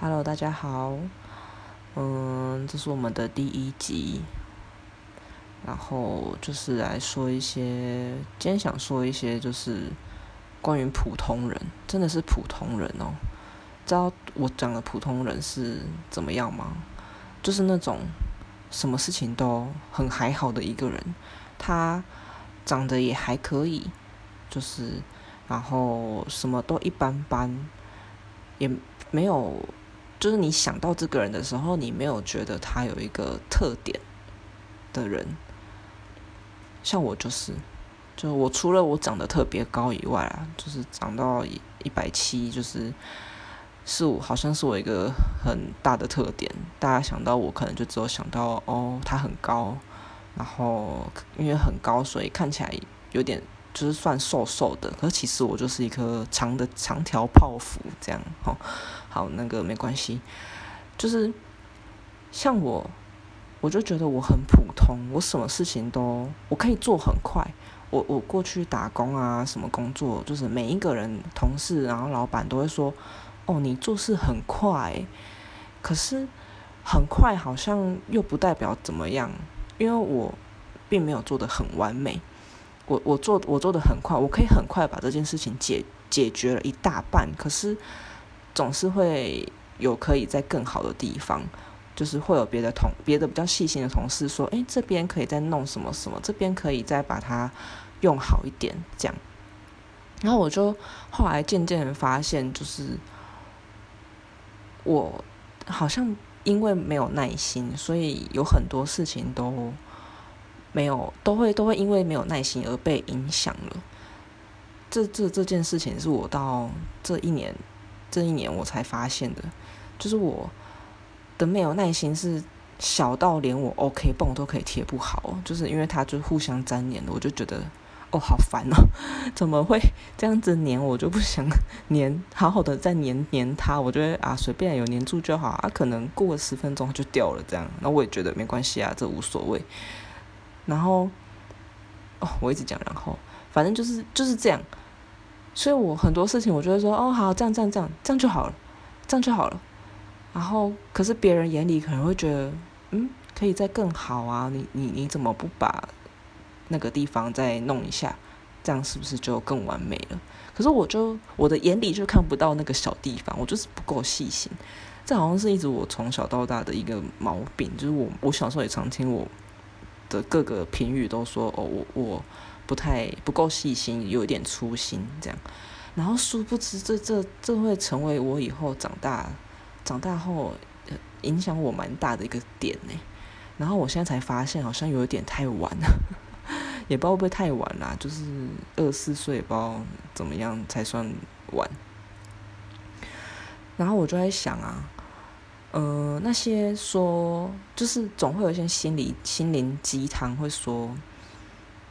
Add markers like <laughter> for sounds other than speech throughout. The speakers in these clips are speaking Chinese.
Hello，大家好，嗯，这是我们的第一集，然后就是来说一些，今天想说一些就是关于普通人，真的是普通人哦。知道我讲的普通人是怎么样吗？就是那种什么事情都很还好的一个人，他长得也还可以，就是然后什么都一般般，也没有。就是你想到这个人的时候，你没有觉得他有一个特点的人，像我就是，就我除了我长得特别高以外啊，就是长到一一百七，就是是我好像是我一个很大的特点。大家想到我，可能就只有想到哦，他很高，然后因为很高，所以看起来有点。就是算瘦瘦的，可是其实我就是一颗长的长条泡芙这样，哦，好那个没关系，就是像我，我就觉得我很普通，我什么事情都我可以做很快，我我过去打工啊，什么工作，就是每一个人同事，然后老板都会说，哦，你做事很快，可是很快好像又不代表怎么样，因为我并没有做的很完美。我我做我做的很快，我可以很快把这件事情解解决了一大半。可是总是会有可以在更好的地方，就是会有别的同别的比较细心的同事说：“哎，这边可以再弄什么什么，这边可以再把它用好一点。”这样，然后我就后来渐渐发现，就是我好像因为没有耐心，所以有很多事情都。没有，都会都会因为没有耐心而被影响了。这这这件事情是我到这一年这一年我才发现的，就是我的没有耐心是小到连我 OK 泵都可以贴不好，就是因为它就互相粘连的，我就觉得哦好烦哦，<laughs> 怎么会这样子粘？我就不想 <laughs> 粘，好好的再粘粘它，我觉得啊随便有粘住就好啊，可能过了十分钟就掉了这样，那我也觉得没关系啊，这无所谓。然后，哦，我一直讲，然后，反正就是就是这样，所以我很多事情，我就会说，哦，好，这样这样这样，这样就好了，这样就好了。然后，可是别人眼里可能会觉得，嗯，可以再更好啊，你你你怎么不把那个地方再弄一下，这样是不是就更完美了？可是我就我的眼里就看不到那个小地方，我就是不够细心。这好像是一直我从小到大的一个毛病，就是我我小时候也常听我。的各个评语都说哦，我我不太不够细心，有一点粗心这样，然后殊不知这这这会成为我以后长大长大后影响我蛮大的一个点呢。然后我现在才发现，好像有点太晚了，<laughs> 也不知道会不会太晚啦，就是二四岁，不知道怎么样才算晚。然后我就在想啊。呃，那些说就是总会有一些心理心灵鸡汤会说，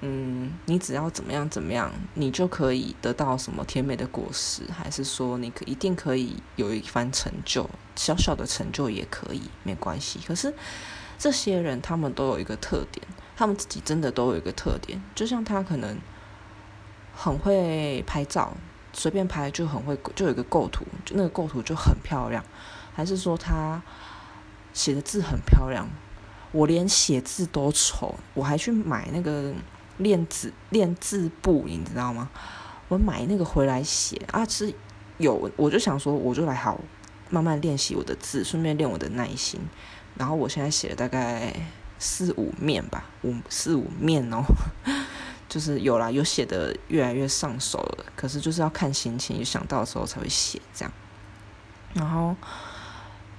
嗯，你只要怎么样怎么样，你就可以得到什么甜美的果实，还是说你可一定可以有一番成就，小小的成就也可以没关系。可是这些人他们都有一个特点，他们自己真的都有一个特点，就像他可能很会拍照，随便拍就很会，就有一个构图，就那个构图就很漂亮。还是说他写的字很漂亮，我连写字都丑，我还去买那个练字练字簿，你知道吗？我买那个回来写啊，是有我就想说，我就来好慢慢练习我的字，顺便练我的耐心。然后我现在写了大概四五面吧，五四五面哦，<laughs> 就是有啦，有写的越来越上手了。可是就是要看心情，想到的时候才会写这样，然后。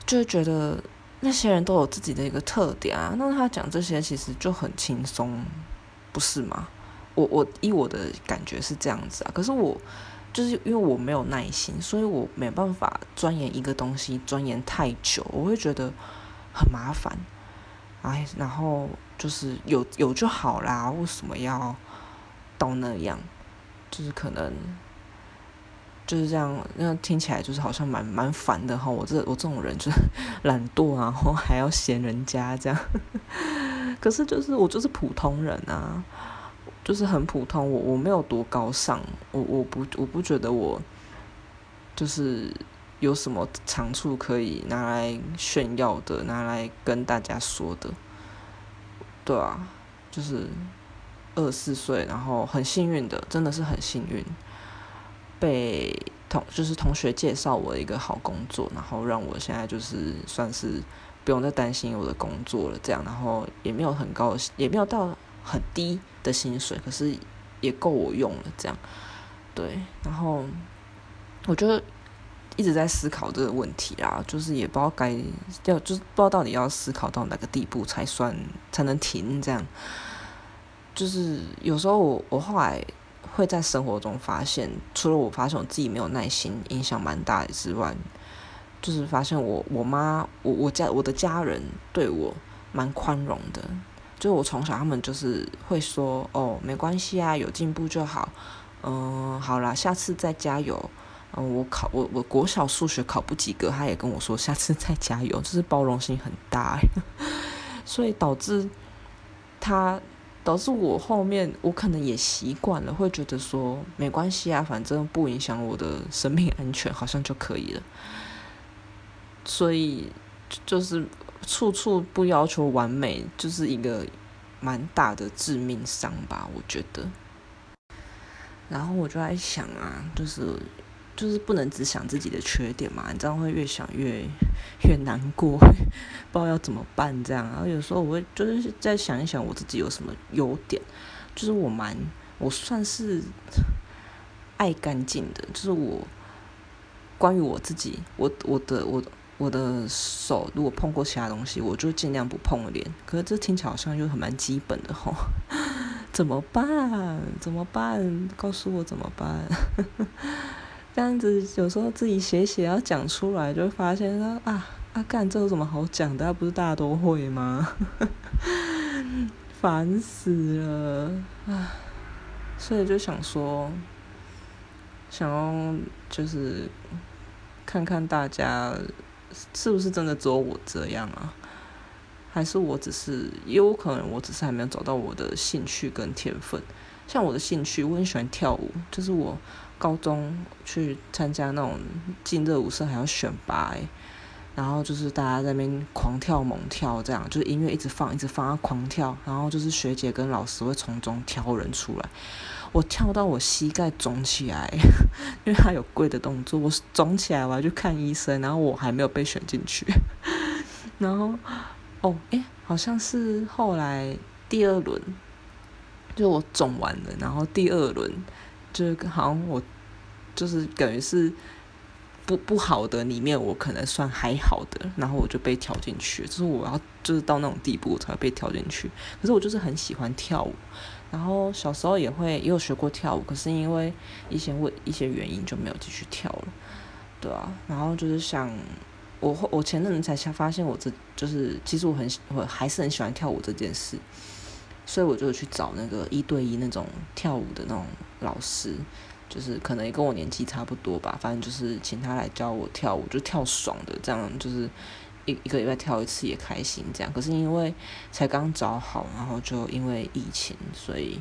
就觉得那些人都有自己的一个特点啊，那他讲这些其实就很轻松，不是吗？我我依我的感觉是这样子啊，可是我就是因为我没有耐心，所以我没办法钻研一个东西钻研太久，我会觉得很麻烦，哎，然后就是有有就好啦，为什么要到那样？就是可能。就是这样，那听起来就是好像蛮蛮烦的哈。我这我这种人就是 <laughs> 懒惰，<laughs> 然后还要嫌人家这样。<laughs> 可是就是我就是普通人啊，就是很普通。我我没有多高尚，我我不我不觉得我就是有什么长处可以拿来炫耀的，拿来跟大家说的，对啊，就是二十四岁，然后很幸运的，真的是很幸运，被同就是同学介绍我一个好工作，然后让我现在就是算是不用再担心我的工作了，这样，然后也没有很高，也没有到很低的薪水，可是也够我用了，这样，对，然后我觉得。一直在思考这个问题啊，就是也不知道该要，就是不知道到底要思考到哪个地步才算才能停这样。就是有时候我我后来会在生活中发现，除了我发现我自己没有耐心，影响蛮大的之外，就是发现我我妈我我家我的家人对我蛮宽容的，就我从小他们就是会说哦没关系啊，有进步就好，嗯好啦，下次再加油。嗯，我考我我国小数学考不及格，他也跟我说下次再加油，就是包容性很大，<laughs> 所以导致他导致我后面我可能也习惯了，会觉得说没关系啊，反正不影响我的生命安全，好像就可以了。所以就是处处不要求完美，就是一个蛮大的致命伤吧，我觉得。然后我就在想啊，就是。就是不能只想自己的缺点嘛，你这样会越想越越难过，<laughs> 不知道要怎么办这样。然后有时候我会就是在想一想我自己有什么优点，就是我蛮我算是爱干净的，就是我关于我自己，我我的我我的手如果碰过其他东西，我就尽量不碰脸。可是这听起来好像又很蛮基本的吼，<laughs> 怎么办？怎么办？告诉我怎么办？这样子有时候自己写写要讲出来，就发现说啊啊干这有什么好讲的？不是大家都会吗？<laughs> 烦死了啊！所以就想说，想要就是看看大家是不是真的只有我这样啊？还是我只是也有可能我只是还没有找到我的兴趣跟天分。像我的兴趣，我很喜欢跳舞，就是我。高中去参加那种进热舞社还要选拔，然后就是大家在那边狂跳猛跳，这样就是音乐一直放一直放，狂跳，然后就是学姐跟老师会从中挑人出来。我跳到我膝盖肿起来，<laughs> 因为他有跪的动作，我肿起来我要去看医生，然后我还没有被选进去。<laughs> 然后哦，诶，好像是后来第二轮，就我肿完了，然后第二轮。就好像我就是等于是不不好的里面，我可能算还好的，然后我就被挑进去。就是我要就是到那种地步才会被挑进去。可是我就是很喜欢跳舞，然后小时候也会也有学过跳舞，可是因为一些问一些原因就没有继续跳了，对啊。然后就是想我我前阵子才发现我这就是其实我很我还是很喜欢跳舞这件事。所以我就去找那个一对一那种跳舞的那种老师，就是可能也跟我年纪差不多吧，反正就是请他来教我跳舞，就跳爽的，这样就是一一个礼拜跳一次也开心这样。可是因为才刚找好，然后就因为疫情，所以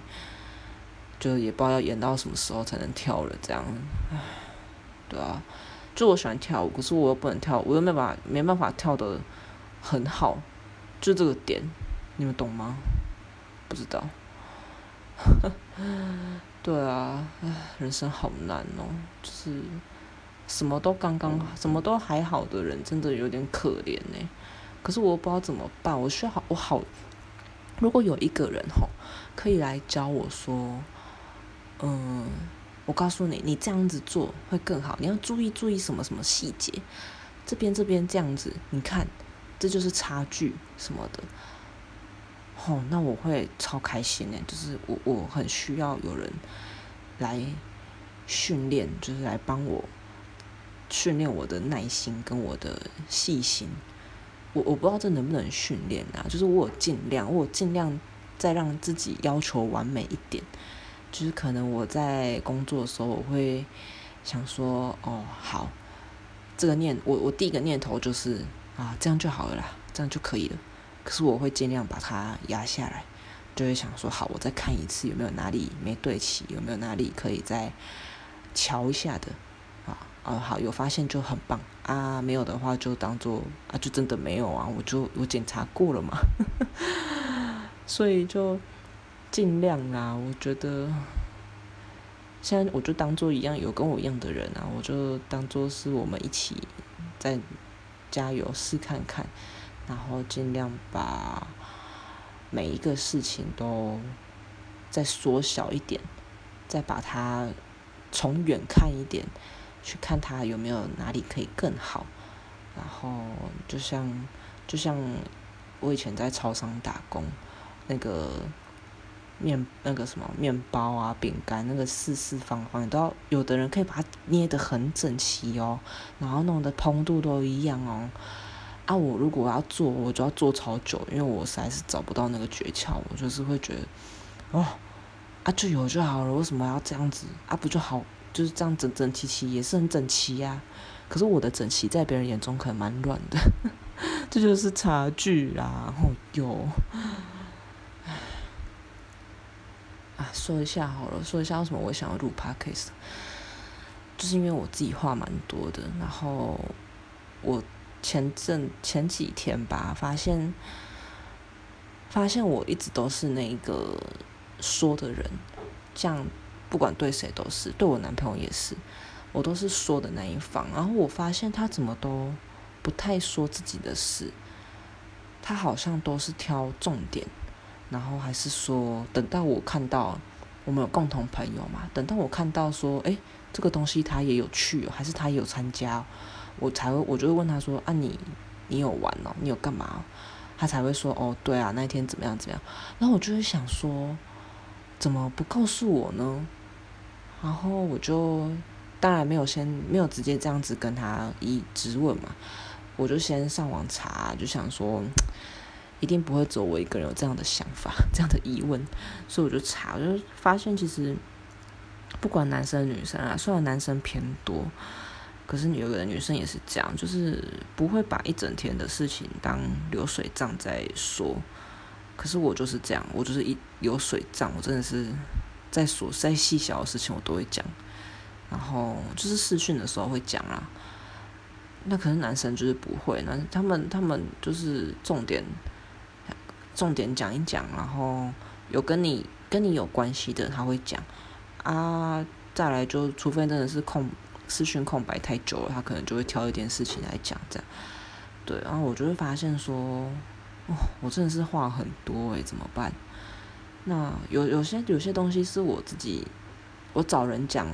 就也不知道要演到什么时候才能跳了这样。唉，对啊，就我喜欢跳舞，可是我又不能跳，我又没办法没办法跳的很好，就这个点，你们懂吗？不知道，<laughs> 对啊，唉，人生好难哦，就是什么都刚刚，什么都还好的人，真的有点可怜呢。可是我不知道怎么办，我需要好，我好，如果有一个人吼，可以来教我说，嗯，我告诉你，你这样子做会更好，你要注意注意什么什么细节，这边这边这样子，你看，这就是差距什么的。哦，那我会超开心的，就是我我很需要有人来训练，就是来帮我训练我的耐心跟我的细心。我我不知道这能不能训练啊，就是我尽量，我尽量再让自己要求完美一点。就是可能我在工作的时候，我会想说，哦，好，这个念我我第一个念头就是啊，这样就好了啦，这样就可以了。可是我会尽量把它压下来，就会想说好，我再看一次有没有哪里没对齐，有没有哪里可以再瞧一下的啊。哦，好，有发现就很棒啊，没有的话就当做啊，就真的没有啊，我就我检查过了嘛，<laughs> 所以就尽量啦。我觉得现在我就当做一样有跟我一样的人啊，我就当做是我们一起在加油试看看，然后尽量把每一个事情都再缩小一点，再把它从远看一点。去看它有没有哪里可以更好，然后就像就像我以前在超商打工，那个面那个什么面包啊饼干那个四四方方，你都要有的人可以把它捏得很整齐哦，然后弄得蓬度都一样哦。啊，我如果要做，我就要做超久，因为我实在是找不到那个诀窍，我就是会觉得哦，啊就有就好了，为什么要这样子？啊不就好？就是这样整整齐齐也是很整齐呀，可是我的整齐在别人眼中可能蛮乱的，<laughs> 这就是差距啦。然后有，啊，说一下好了，说一下为什么我想要录 podcast，就是因为我自己话蛮多的，然后我前阵前几天吧，发现发现我一直都是那个说的人，这样。不管对谁都是，对我男朋友也是，我都是说的那一方。然后我发现他怎么都不太说自己的事，他好像都是挑重点，然后还是说等到我看到我们有共同朋友嘛，等到我看到说，哎，这个东西他也有去，还是他也有参加，我才会我就会问他说，啊你你有玩哦，你有干嘛？他才会说，哦对啊，那一天怎么样怎么样？然后我就会想说，怎么不告诉我呢？然后我就当然没有先没有直接这样子跟他一直问嘛，我就先上网查，就想说一定不会只有我一个人有这样的想法、<laughs> 这样的疑问，所以我就查，我就发现其实不管男生女生啊，虽然男生偏多，可是有的女生也是这样，就是不会把一整天的事情当流水账在说。可是我就是这样，我就是一流水账，我真的是。在琐再细小的事情我都会讲，然后就是试训的时候会讲啦。那可是男生就是不会，那他们他们就是重点重点讲一讲，然后有跟你跟你有关系的他会讲啊。再来就除非真的是空试训空白太久了，他可能就会挑一件事情来讲这样。对，然后我就会发现说，哦，我真的是话很多诶，怎么办？那有有些有些东西是我自己，我找人讲，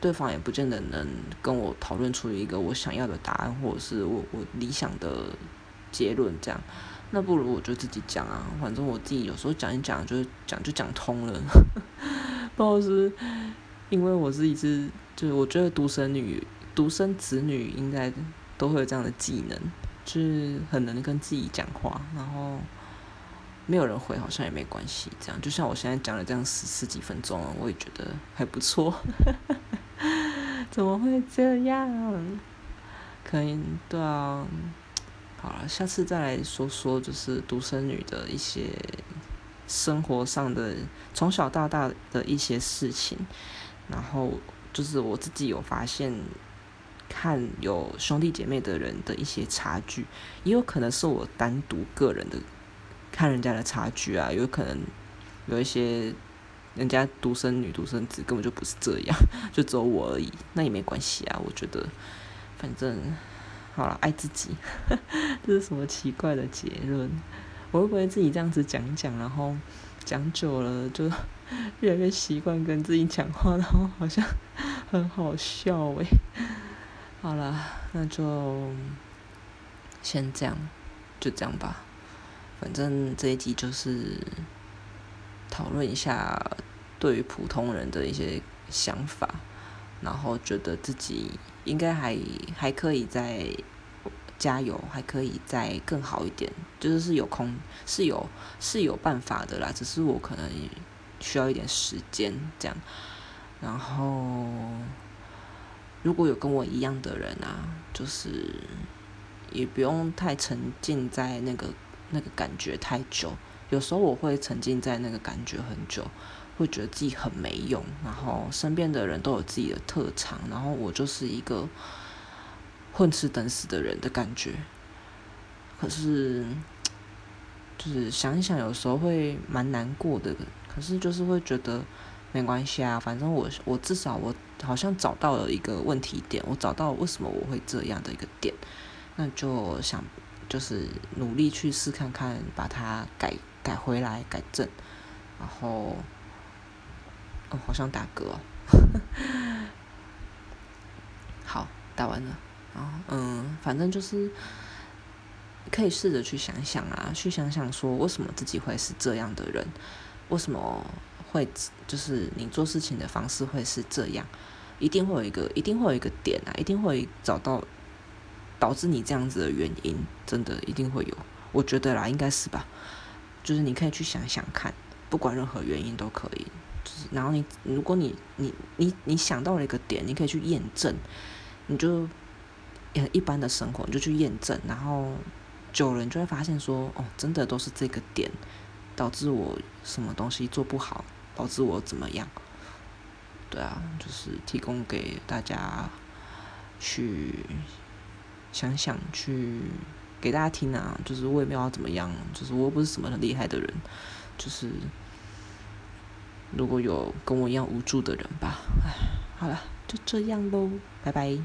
对方也不见得能跟我讨论出一个我想要的答案，或者是我我理想的结论这样。那不如我就自己讲啊，反正我自己有时候讲一讲，就讲就讲通了。<laughs> 不知道是因为我自己是，就是我觉得独生女、独生子女应该都会有这样的技能，就是很能跟自己讲话，然后。没有人回，好像也没关系。这样，就像我现在讲了这样十十几分钟，我也觉得还不错。<laughs> 怎么会这样？可以对啊。好了，下次再来说说，就是独生女的一些生活上的从小到大的一些事情。然后就是我自己有发现，看有兄弟姐妹的人的一些差距，也有可能是我单独个人的。看人家的差距啊，有可能有一些人家独生女、独生子根本就不是这样，就只有我而已，那也没关系啊。我觉得，反正好了，爱自己，<laughs> 这是什么奇怪的结论？我会不会自己这样子讲讲，然后讲久了就越来越习惯跟自己讲话，然后好像很好笑诶。好了，那就先这样，就这样吧。反正这一集就是讨论一下对于普通人的一些想法，然后觉得自己应该还还可以再加油，还可以再更好一点，就是是有空是有是有办法的啦，只是我可能需要一点时间这样。然后如果有跟我一样的人啊，就是也不用太沉浸在那个。那个感觉太久，有时候我会沉浸在那个感觉很久，会觉得自己很没用，然后身边的人都有自己的特长，然后我就是一个混吃等死的人的感觉。可是，就是想一想，有时候会蛮难过的。可是就是会觉得没关系啊，反正我我至少我好像找到了一个问题点，我找到为什么我会这样的一个点，那就想就是努力去试看看，把它改改回来，改正，然后。哦，好像打嗝。<laughs> 好，打完了。然后，嗯，反正就是可以试着去想想啊，去想想说，为什么自己会是这样的人？为什么会就是你做事情的方式会是这样？一定会有一个，一定会有一个点啊，一定会找到导致你这样子的原因。真的一定会有，我觉得啦，应该是吧。就是你可以去想想看，不管任何原因都可以。就是然后你，如果你你你你想到了一个点，你可以去验证，你就也一般的生活，你就去验证，然后久了你就会发现说，哦，真的都是这个点导致我什么东西做不好，导致我怎么样？对啊，就是提供给大家去想想，去给大家听啊，就是我也没有要怎么样，就是我又不是什么很厉害的人，就是。如果有跟我一样无助的人吧，唉，好了，就这样喽，拜拜。